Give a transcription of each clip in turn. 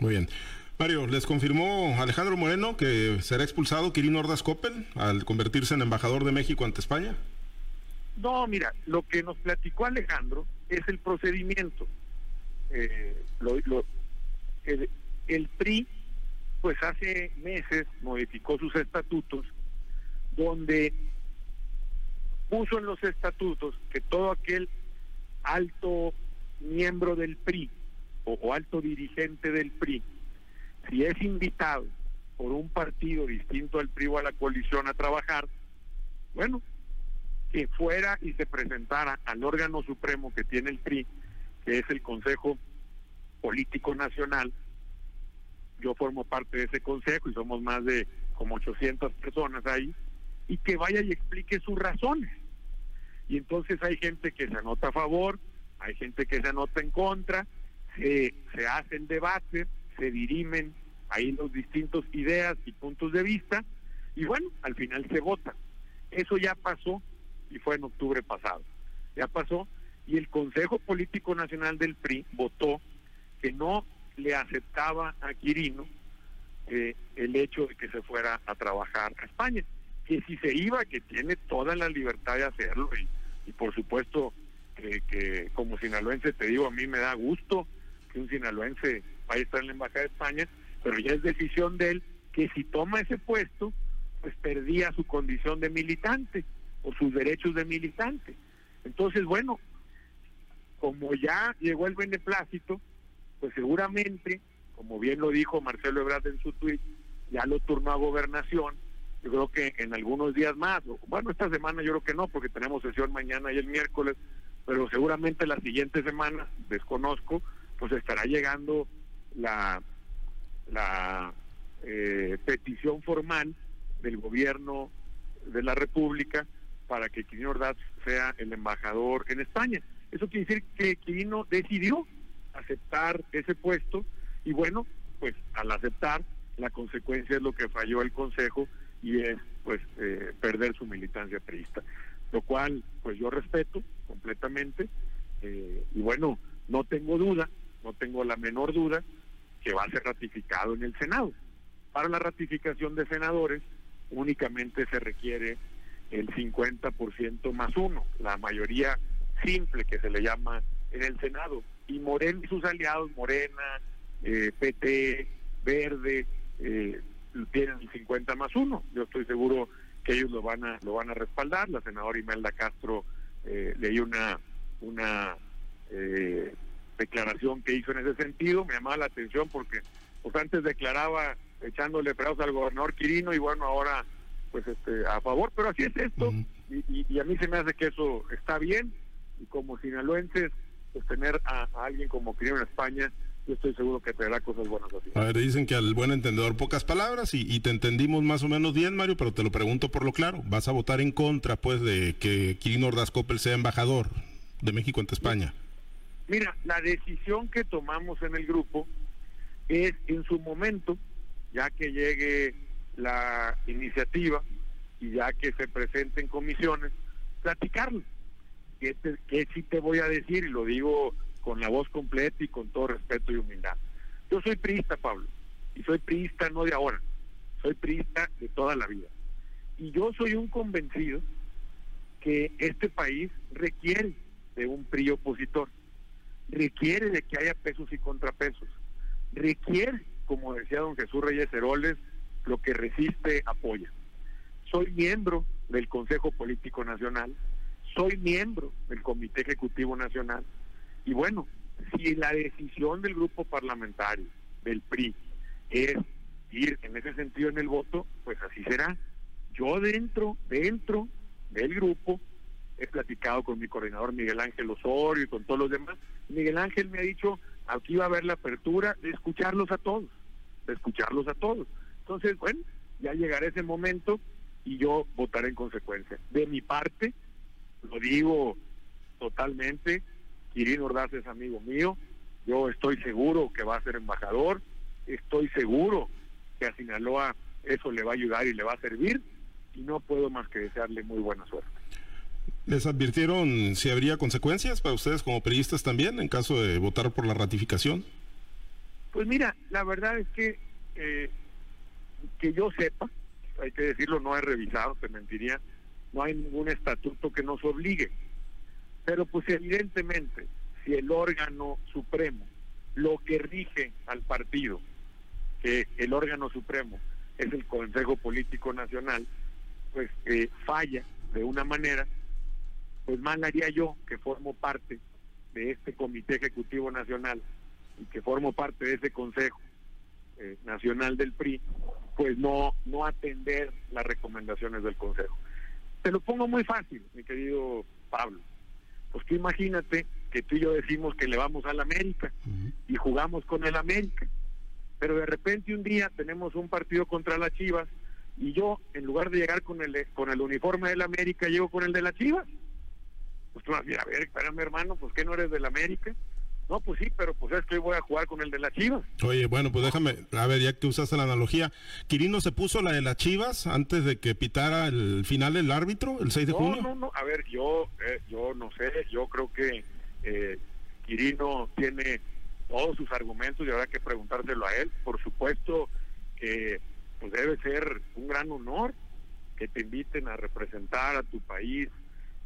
Muy bien. Mario, les confirmó Alejandro Moreno que será expulsado Quirino Ordaz Coppel al convertirse en embajador de México ante España. No, mira, lo que nos platicó Alejandro es el procedimiento. Eh, el, el PRI, pues hace meses modificó sus estatutos, donde puso en los estatutos que todo aquel alto miembro del PRI o, alto dirigente del PRI, si es invitado por un partido distinto al PRI o a la coalición a trabajar, bueno, que fuera y se presentara al órgano supremo que tiene el PRI, que es el Consejo Político Nacional. Yo formo parte de ese consejo y somos más de como 800 personas ahí, y que vaya y explique sus razones. Y entonces hay gente que se anota a favor, hay gente que se anota en contra, se, se hace el debate, se dirimen ahí los distintos ideas y puntos de vista, y bueno, al final se vota. Eso ya pasó y fue en octubre pasado. Ya pasó y el Consejo Político Nacional del PRI votó que no le aceptaba a Quirino eh, el hecho de que se fuera a trabajar a España, que si se iba, que tiene toda la libertad de hacerlo y, y por supuesto que, que como sinaloense te digo, a mí me da gusto un sinaloense vaya a estar en la Embajada de España, pero ya es decisión de él que si toma ese puesto, pues perdía su condición de militante o sus derechos de militante. Entonces, bueno, como ya llegó el beneplácito, pues seguramente, como bien lo dijo Marcelo Ebrard en su tuit, ya lo turnó a gobernación. Yo creo que en algunos días más, bueno, esta semana yo creo que no, porque tenemos sesión mañana y el miércoles, pero seguramente la siguiente semana, desconozco, pues estará llegando la, eh, petición formal del gobierno de la República para que Quirino Ordaz sea el embajador en España. Eso quiere decir que Quirino decidió aceptar ese puesto y bueno, pues al aceptar la consecuencia es lo que falló el Consejo y es pues eh, perder su militancia priista, lo cual pues yo respeto completamente eh, y bueno, no tengo duda no tengo la menor duda que va a ser ratificado en el Senado. Para la ratificación de senadores únicamente se requiere el 50% más uno, la mayoría simple que se le llama en el Senado. Y Morena y sus aliados, Morena, eh, PT, Verde, eh, tienen el 50 más uno. Yo estoy seguro que ellos lo van a lo van a respaldar. La senadora Imelda Castro eh, leí una una eh, declaración que hizo en ese sentido, me llamaba la atención porque pues antes declaraba echándole pedazos al gobernador Quirino y bueno, ahora pues este a favor, pero así es esto y, a mí se me hace que eso está bien y como sinaloenses pues tener a, alguien como Quirino en España yo estoy seguro que traerá cosas buenas así. A ver, dicen que al buen entendedor pocas palabras y, te entendimos más o menos bien, Mario, pero te lo pregunto por lo claro. ¿Vas a votar en contra, pues, de que Quirino Ordaz Coppel sea embajador de México ante España? Mira, la decisión que tomamos en el grupo es en su momento, ya que llegue la iniciativa y ya que se presenten comisiones, platicarlo. Que, que sí te voy a decir, y lo digo con la voz completa y con todo respeto y humildad. Yo soy priista, Pablo, y soy priista no de ahora, soy priista de toda la vida. Y yo soy un convencido que este país requiere de un PRI opositor requiere de que haya pesos y contrapesos, requiere, como decía don Jesús Reyes Heroles, lo que resiste apoya. Soy miembro del Consejo Político Nacional, soy miembro del Comité Ejecutivo Nacional y bueno, si la decisión del grupo parlamentario, del PRI, es ir en ese sentido en el voto, pues así será. Yo dentro, dentro del grupo, he platicado con mi coordinador Miguel Ángel Osorio y con todos los demás. Miguel Ángel me ha dicho, aquí va a haber la apertura de escucharlos a todos, de escucharlos a todos. Entonces, bueno, ya llegará ese momento y yo votaré en consecuencia. De mi parte, lo digo totalmente, Quirino Ordaz es amigo mío, yo estoy seguro que va a ser embajador, estoy seguro que a Sinaloa eso le va a ayudar y le va a servir y no puedo más que desearle muy buena suerte. ¿Les advirtieron si habría consecuencias para ustedes como periodistas también en caso de votar por la ratificación? Pues mira, la verdad es que eh, que yo sepa, hay que decirlo, no he revisado, te mentiría, no hay ningún estatuto que nos obligue. Pero pues evidentemente, si el órgano supremo, lo que rige al partido, que el órgano supremo es el Consejo Político Nacional, pues eh, falla de una manera, pues mal haría yo que formo parte de este Comité Ejecutivo Nacional y que formo parte de ese Consejo eh, Nacional del PRI, pues no, no atender las recomendaciones del Consejo. Te lo pongo muy fácil, mi querido Pablo. Pues tú imagínate que tú y yo decimos que le vamos al América y jugamos con el América, pero de repente un día tenemos un partido contra las Chivas y yo, en lugar de llegar con el, con el uniforme del América, llego con el de las Chivas. Pues tú vas a decir, a ver, espérame hermano, pues que no eres del América. No, pues sí, pero pues es que hoy voy a jugar con el de las Chivas. Oye, bueno, pues déjame, a ver, ya que usaste la analogía, ¿Quirino se puso la de las Chivas antes de que pitara el final el árbitro, el 6 de junio? No, no, no, a ver, yo, eh, yo no sé, yo creo que eh, Quirino tiene todos sus argumentos y habrá que preguntárselo a él. Por supuesto que pues debe ser un gran honor que te inviten a representar a tu país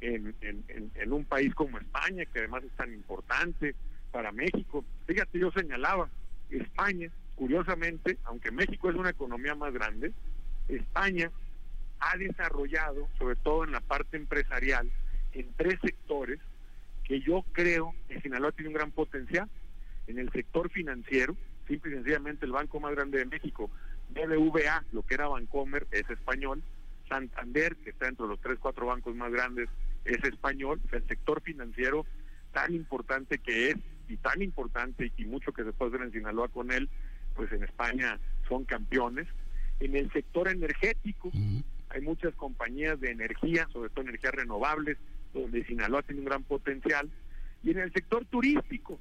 en, en, un país como España, que además es tan importante para México. Fíjate, yo señalaba, España, curiosamente, aunque México es una economía más grande, España ha desarrollado, sobre todo en la parte empresarial, en tres sectores que yo creo que Sinaloa tiene un gran potencial. En el sector financiero, simple y sencillamente el banco más grande de México, BBVA, lo que era Bancomer, es español. Santander, que está entre los tres, cuatro bancos más grandes, es español. el sector financiero tan importante que es y tan importante y mucho que se puede hacer en Sinaloa con él, pues en España son campeones. En el sector energético hay muchas compañías de energía, sobre todo energías renovables, donde Sinaloa tiene un gran potencial. Y en el sector turístico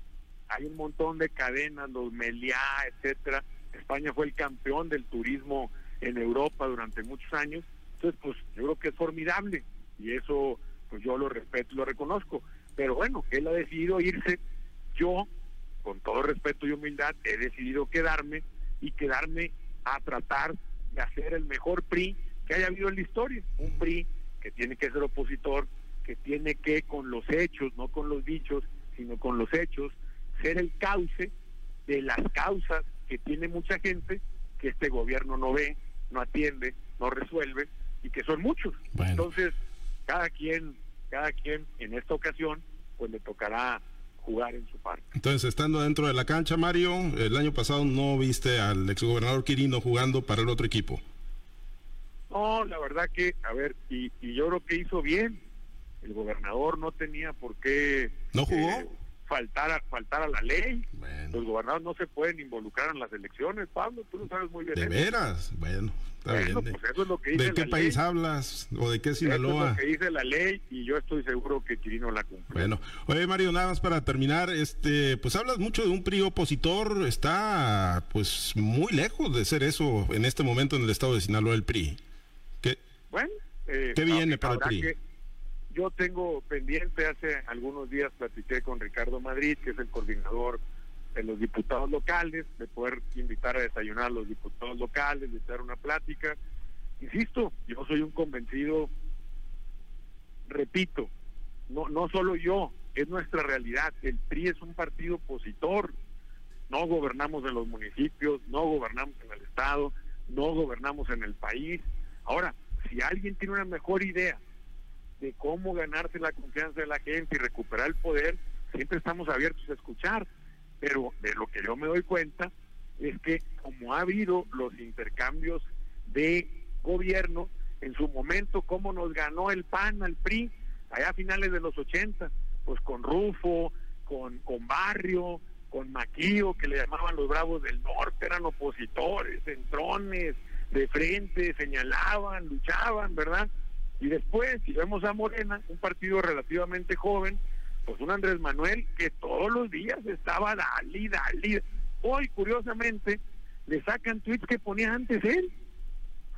hay un montón de cadenas, los Meliá, etcétera. España fue el campeón del turismo en Europa durante muchos años. Entonces, pues yo creo que es formidable y eso pues yo lo respeto, lo reconozco. Pero bueno, él ha decidido irse yo, con todo respeto y humildad, he decidido quedarme y quedarme a tratar de hacer el mejor PRI que haya habido en la historia. Un PRI que tiene que ser opositor, que tiene que con los hechos, no con los dichos, sino con los hechos, ser el cauce de las causas que tiene mucha gente que este gobierno no ve, no atiende, no resuelve y que son muchos. Entonces, cada quien, cada quien en esta ocasión, pues le tocará jugar en su parte. Entonces, estando dentro de la cancha, Mario, el año pasado no viste al exgobernador Quirino jugando para el otro equipo. No, la verdad que, a ver, y, yo creo que hizo bien. El gobernador no tenía por qué... ¿No jugó? Eh, faltar a, faltar a la ley. Los gobernadores no se pueden involucrar en las elecciones, Pablo, tú lo sabes muy bien. ¿De veras? Bueno, está bien. Pues eso es lo que dice ¿De qué país hablas o de qué Sinaloa? Eso es lo que dice la ley y yo estoy seguro que Quirino la cumple. Bueno, oye Mario, nada más para terminar, este, pues hablas mucho de un PRI opositor, está pues muy lejos de ser eso en este momento en el estado de Sinaloa el PRI. ¿Qué, bueno, eh, ¿qué viene para el PRI? Yo tengo pendiente, hace algunos días platiqué con Ricardo Madrid, que es el coordinador de los diputados locales, de poder invitar a desayunar a los diputados locales, de hacer una plática. Insisto, yo soy un convencido, repito, no, no solo yo, es nuestra realidad. El PRI es un partido opositor. No gobernamos en los municipios, no gobernamos en el Estado, no gobernamos en el país. Ahora, si alguien tiene una mejor idea de cómo ganarse la confianza de la gente y recuperar el poder, siempre estamos abiertos a escuchar. Pero de lo que yo me doy cuenta es que como ha habido los intercambios de gobierno, en su momento, cómo nos ganó el PAN al PRI, allá a finales de los 80, pues con Rufo, con, con Barrio, con Maquío, que le llamaban los Bravos del Norte, eran opositores, centrones, de frente, señalaban, luchaban, ¿verdad? Y después, si vemos a Morena, un partido relativamente joven, pues un Andrés Manuel que todos los días estaba dali, dali. Hoy, curiosamente, le sacan tweets que ponía antes él.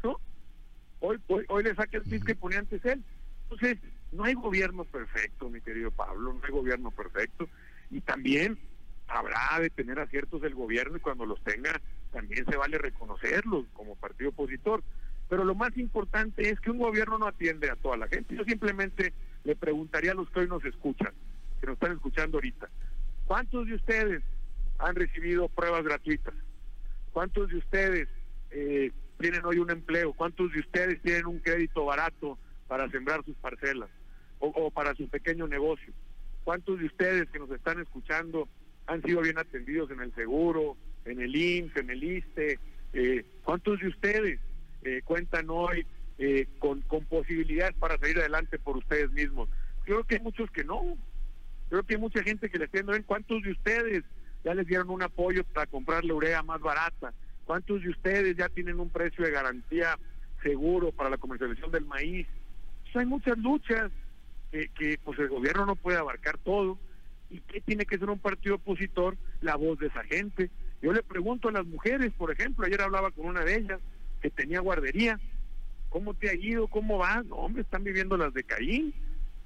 ¿no? Hoy, hoy, le sacan tweets que ponía antes él. Entonces, no hay gobierno perfecto, mi querido Pablo, no hay gobierno perfecto. Y también habrá de tener aciertos del gobierno y cuando los tenga también se vale reconocerlos como partido opositor. Pero lo más importante es que un gobierno no atiende a toda la gente. Yo simplemente le preguntaría a los que hoy nos escuchan, que nos están escuchando ahorita, ¿cuántos de ustedes han recibido pruebas gratuitas? ¿Cuántos de ustedes eh, tienen hoy un empleo? ¿Cuántos de ustedes tienen un crédito barato para sembrar sus parcelas o, para su pequeño negocio? ¿Cuántos de ustedes que nos están escuchando han sido bien atendidos en el seguro, en el IMSS, en el ISTE? Eh, ¿Cuántos de ustedes eh, cuentan hoy eh, con, con posibilidades para salir adelante por ustedes mismos? Creo que hay muchos que no. Creo que hay mucha gente que le está viendo, ¿cuántos de ustedes ya les dieron un apoyo para comprar la urea más barata? ¿Cuántos de ustedes ya tienen un precio de garantía seguro para la comercialización del maíz? Hay muchas luchas que, que pues el gobierno no puede abarcar todo. ¿Y qué tiene que ser un partido opositor? La voz de esa gente. Yo le pregunto a las mujeres, por ejemplo, ayer hablaba con una de ellas que tenía guardería. ¿Cómo te ha ido? ¿Cómo vas? No, hombre, están viviendo las de Caín.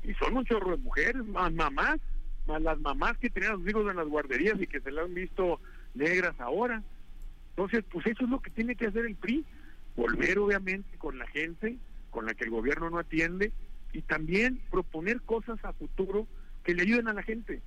Y son un chorro de mujeres, más mamás, más las mamás que tenían a sus hijos en las guarderías y que se las han visto negras ahora. Entonces, pues eso es lo que tiene que hacer el PRI. Volver, obviamente, con la gente con la que el gobierno no atiende y también proponer cosas a futuro que le ayuden a la gente.